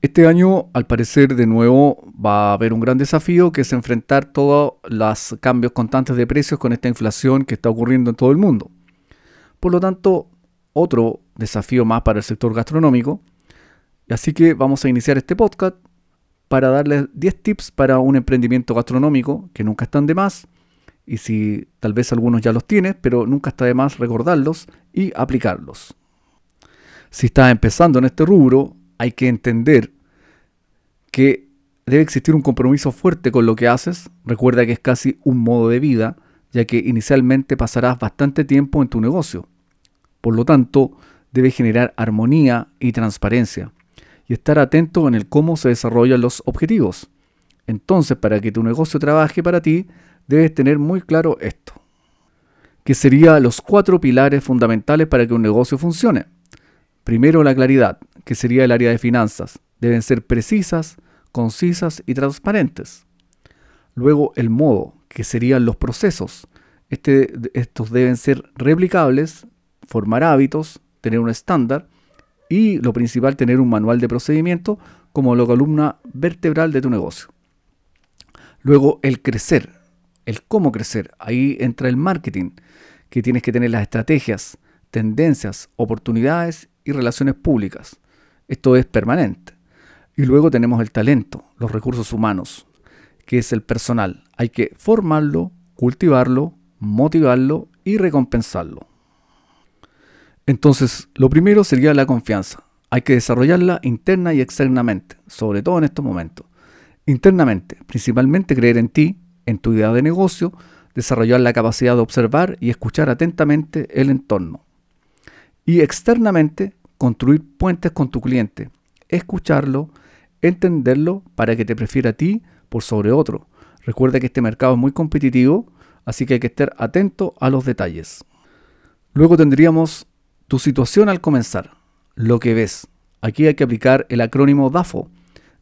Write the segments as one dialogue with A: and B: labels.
A: Este año, al parecer, de nuevo va a haber un gran desafío que es enfrentar todos los cambios constantes de precios con esta inflación que está ocurriendo en todo el mundo. Por lo tanto, otro desafío más para el sector gastronómico. Así que vamos a iniciar este podcast para darles 10 tips para un emprendimiento gastronómico que nunca están de más. Y si tal vez algunos ya los tienes, pero nunca está de más recordarlos y aplicarlos. Si estás empezando en este rubro, hay que entender que debe existir un compromiso fuerte con lo que haces. Recuerda que es casi un modo de vida, ya que inicialmente pasarás bastante tiempo en tu negocio. Por lo tanto, debe generar armonía y transparencia y estar atento en el cómo se desarrollan los objetivos. Entonces, para que tu negocio trabaje para ti, debes tener muy claro esto, que serían los cuatro pilares fundamentales para que un negocio funcione. Primero, la claridad, que sería el área de finanzas. Deben ser precisas, concisas y transparentes. Luego, el modo, que serían los procesos. Este, estos deben ser replicables, formar hábitos, tener un estándar y, lo principal, tener un manual de procedimiento como la columna vertebral de tu negocio. Luego, el crecer, el cómo crecer. Ahí entra el marketing, que tienes que tener las estrategias, tendencias, oportunidades y relaciones públicas. Esto es permanente. Y luego tenemos el talento, los recursos humanos, que es el personal. Hay que formarlo, cultivarlo, motivarlo y recompensarlo. Entonces, lo primero sería la confianza. Hay que desarrollarla interna y externamente, sobre todo en estos momentos. Internamente, principalmente creer en ti, en tu idea de negocio, desarrollar la capacidad de observar y escuchar atentamente el entorno. Y externamente, construir puentes con tu cliente, escucharlo, entenderlo para que te prefiera a ti por sobre otro. Recuerda que este mercado es muy competitivo, así que hay que estar atento a los detalles. Luego tendríamos tu situación al comenzar, lo que ves. Aquí hay que aplicar el acrónimo DAFO,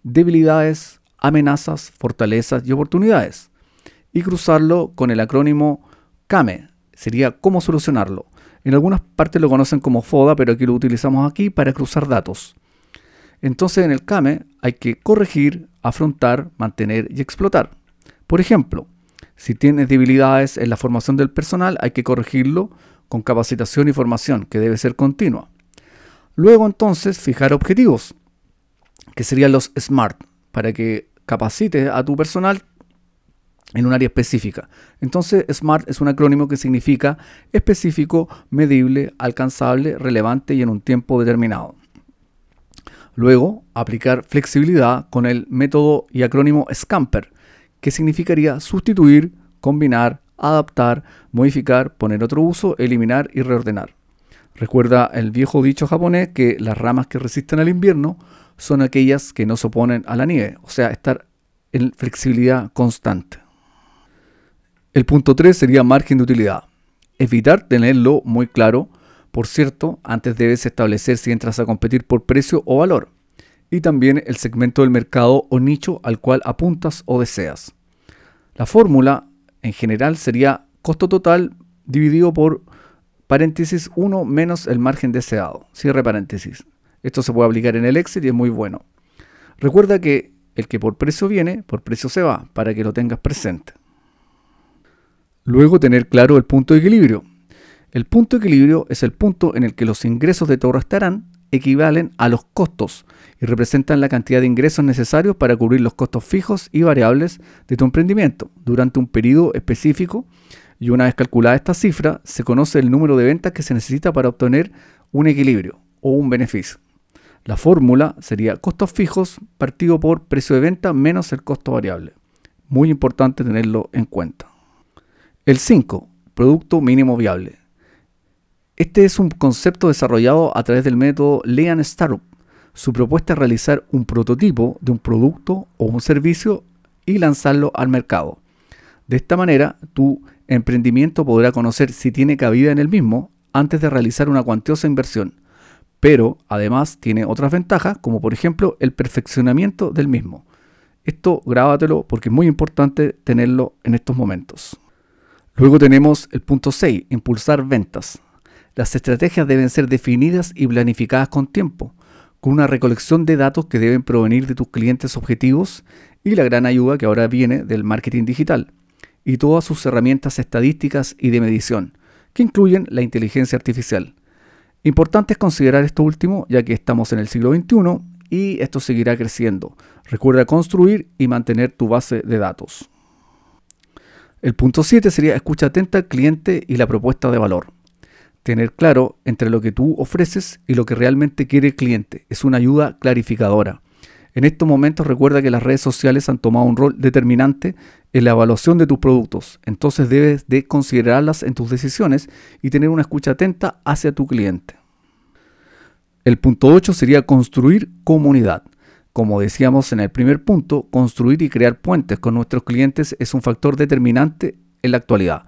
A: debilidades, amenazas, fortalezas y oportunidades, y cruzarlo con el acrónimo CAME, sería cómo solucionarlo. En algunas partes lo conocen como FODA, pero aquí lo utilizamos aquí para cruzar datos. Entonces en el CAME hay que corregir, afrontar, mantener y explotar. Por ejemplo, si tienes debilidades en la formación del personal, hay que corregirlo con capacitación y formación, que debe ser continua. Luego entonces fijar objetivos, que serían los SMART, para que capacites a tu personal en un área específica. Entonces, SMART es un acrónimo que significa específico, medible, alcanzable, relevante y en un tiempo determinado. Luego, aplicar flexibilidad con el método y acrónimo SCAMPER, que significaría sustituir, combinar, adaptar, modificar, poner otro uso, eliminar y reordenar. Recuerda el viejo dicho japonés que las ramas que resisten al invierno son aquellas que no se oponen a la nieve, o sea, estar en flexibilidad constante. El punto 3 sería margen de utilidad. Evitar tenerlo muy claro. Por cierto, antes debes establecer si entras a competir por precio o valor. Y también el segmento del mercado o nicho al cual apuntas o deseas. La fórmula en general sería costo total dividido por paréntesis 1 menos el margen deseado. Cierre paréntesis. Esto se puede aplicar en el Excel y es muy bueno. Recuerda que el que por precio viene, por precio se va, para que lo tengas presente. Luego tener claro el punto de equilibrio. El punto de equilibrio es el punto en el que los ingresos de tu restaurante equivalen a los costos y representan la cantidad de ingresos necesarios para cubrir los costos fijos y variables de tu emprendimiento durante un periodo específico y una vez calculada esta cifra se conoce el número de ventas que se necesita para obtener un equilibrio o un beneficio. La fórmula sería costos fijos partido por precio de venta menos el costo variable. Muy importante tenerlo en cuenta. El 5. Producto mínimo viable. Este es un concepto desarrollado a través del método Lean Startup. Su propuesta es realizar un prototipo de un producto o un servicio y lanzarlo al mercado. De esta manera, tu emprendimiento podrá conocer si tiene cabida en el mismo antes de realizar una cuantiosa inversión. Pero además tiene otras ventajas, como por ejemplo el perfeccionamiento del mismo. Esto grábatelo porque es muy importante tenerlo en estos momentos. Luego tenemos el punto 6, impulsar ventas. Las estrategias deben ser definidas y planificadas con tiempo. con una recolección de datos que deben provenir de tus clientes objetivos y la gran ayuda que ahora viene del marketing digital y todas sus herramientas estadísticas y de medición, que incluyen la inteligencia artificial. Importante es considerar esto último ya que estamos en el siglo XXI y esto seguirá creciendo. Recuerda construir y mantener tu base de datos. El punto 7 sería escucha atenta al cliente y la propuesta de valor. Tener claro entre lo que tú ofreces y lo que realmente quiere el cliente es una ayuda clarificadora. En estos momentos recuerda que las redes sociales han tomado un rol determinante en la evaluación de tus productos, entonces debes de considerarlas en tus decisiones y tener una escucha atenta hacia tu cliente. El punto 8 sería construir comunidad. Como decíamos en el primer punto, construir y crear puentes con nuestros clientes es un factor determinante en la actualidad.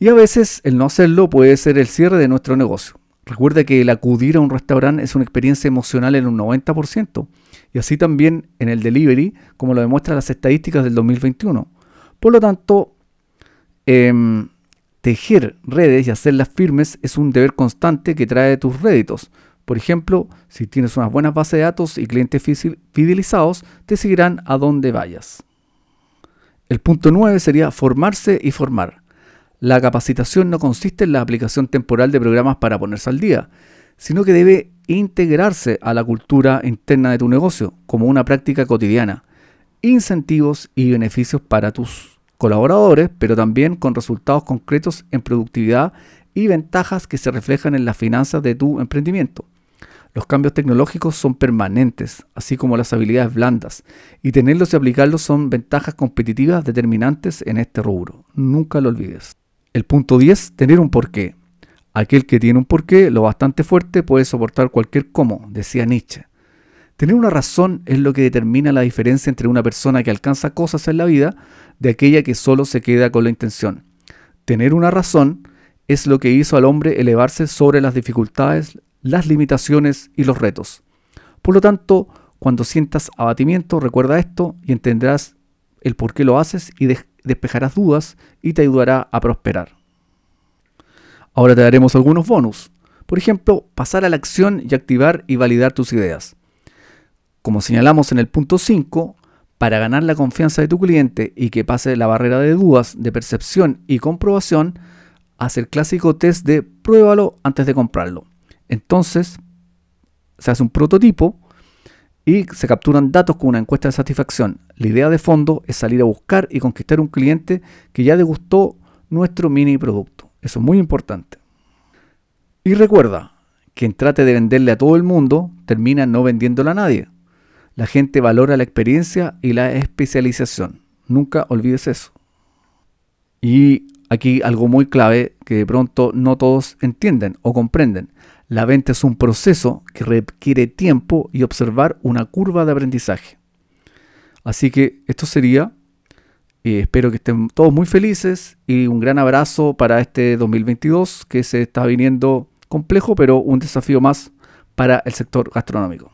A: Y a veces el no hacerlo puede ser el cierre de nuestro negocio. Recuerda que el acudir a un restaurante es una experiencia emocional en un 90%, y así también en el delivery, como lo demuestran las estadísticas del 2021. Por lo tanto, em, tejer redes y hacerlas firmes es un deber constante que trae tus réditos. Por ejemplo, si tienes unas buenas bases de datos y clientes fidelizados, te seguirán a donde vayas. El punto 9 sería formarse y formar. La capacitación no consiste en la aplicación temporal de programas para ponerse al día, sino que debe integrarse a la cultura interna de tu negocio como una práctica cotidiana. Incentivos y beneficios para tus colaboradores, pero también con resultados concretos en productividad y ventajas que se reflejan en las finanzas de tu emprendimiento. Los cambios tecnológicos son permanentes, así como las habilidades blandas, y tenerlos y aplicarlos son ventajas competitivas determinantes en este rubro. Nunca lo olvides. El punto 10, tener un porqué. Aquel que tiene un porqué lo bastante fuerte puede soportar cualquier cómo, decía Nietzsche. Tener una razón es lo que determina la diferencia entre una persona que alcanza cosas en la vida de aquella que solo se queda con la intención. Tener una razón es lo que hizo al hombre elevarse sobre las dificultades, las limitaciones y los retos. Por lo tanto, cuando sientas abatimiento, recuerda esto y entenderás el por qué lo haces y despejarás dudas y te ayudará a prosperar. Ahora te daremos algunos bonus. Por ejemplo, pasar a la acción y activar y validar tus ideas. Como señalamos en el punto 5, para ganar la confianza de tu cliente y que pase la barrera de dudas, de percepción y comprobación, haz el clásico test de pruébalo antes de comprarlo. Entonces, se hace un prototipo y se capturan datos con una encuesta de satisfacción. La idea de fondo es salir a buscar y conquistar un cliente que ya degustó nuestro mini producto. Eso es muy importante. Y recuerda, quien trate de venderle a todo el mundo termina no vendiéndole a nadie. La gente valora la experiencia y la especialización. Nunca olvides eso. Y aquí algo muy clave que de pronto no todos entienden o comprenden. La venta es un proceso que requiere tiempo y observar una curva de aprendizaje. Así que esto sería. Eh, espero que estén todos muy felices y un gran abrazo para este 2022 que se está viniendo complejo, pero un desafío más para el sector gastronómico.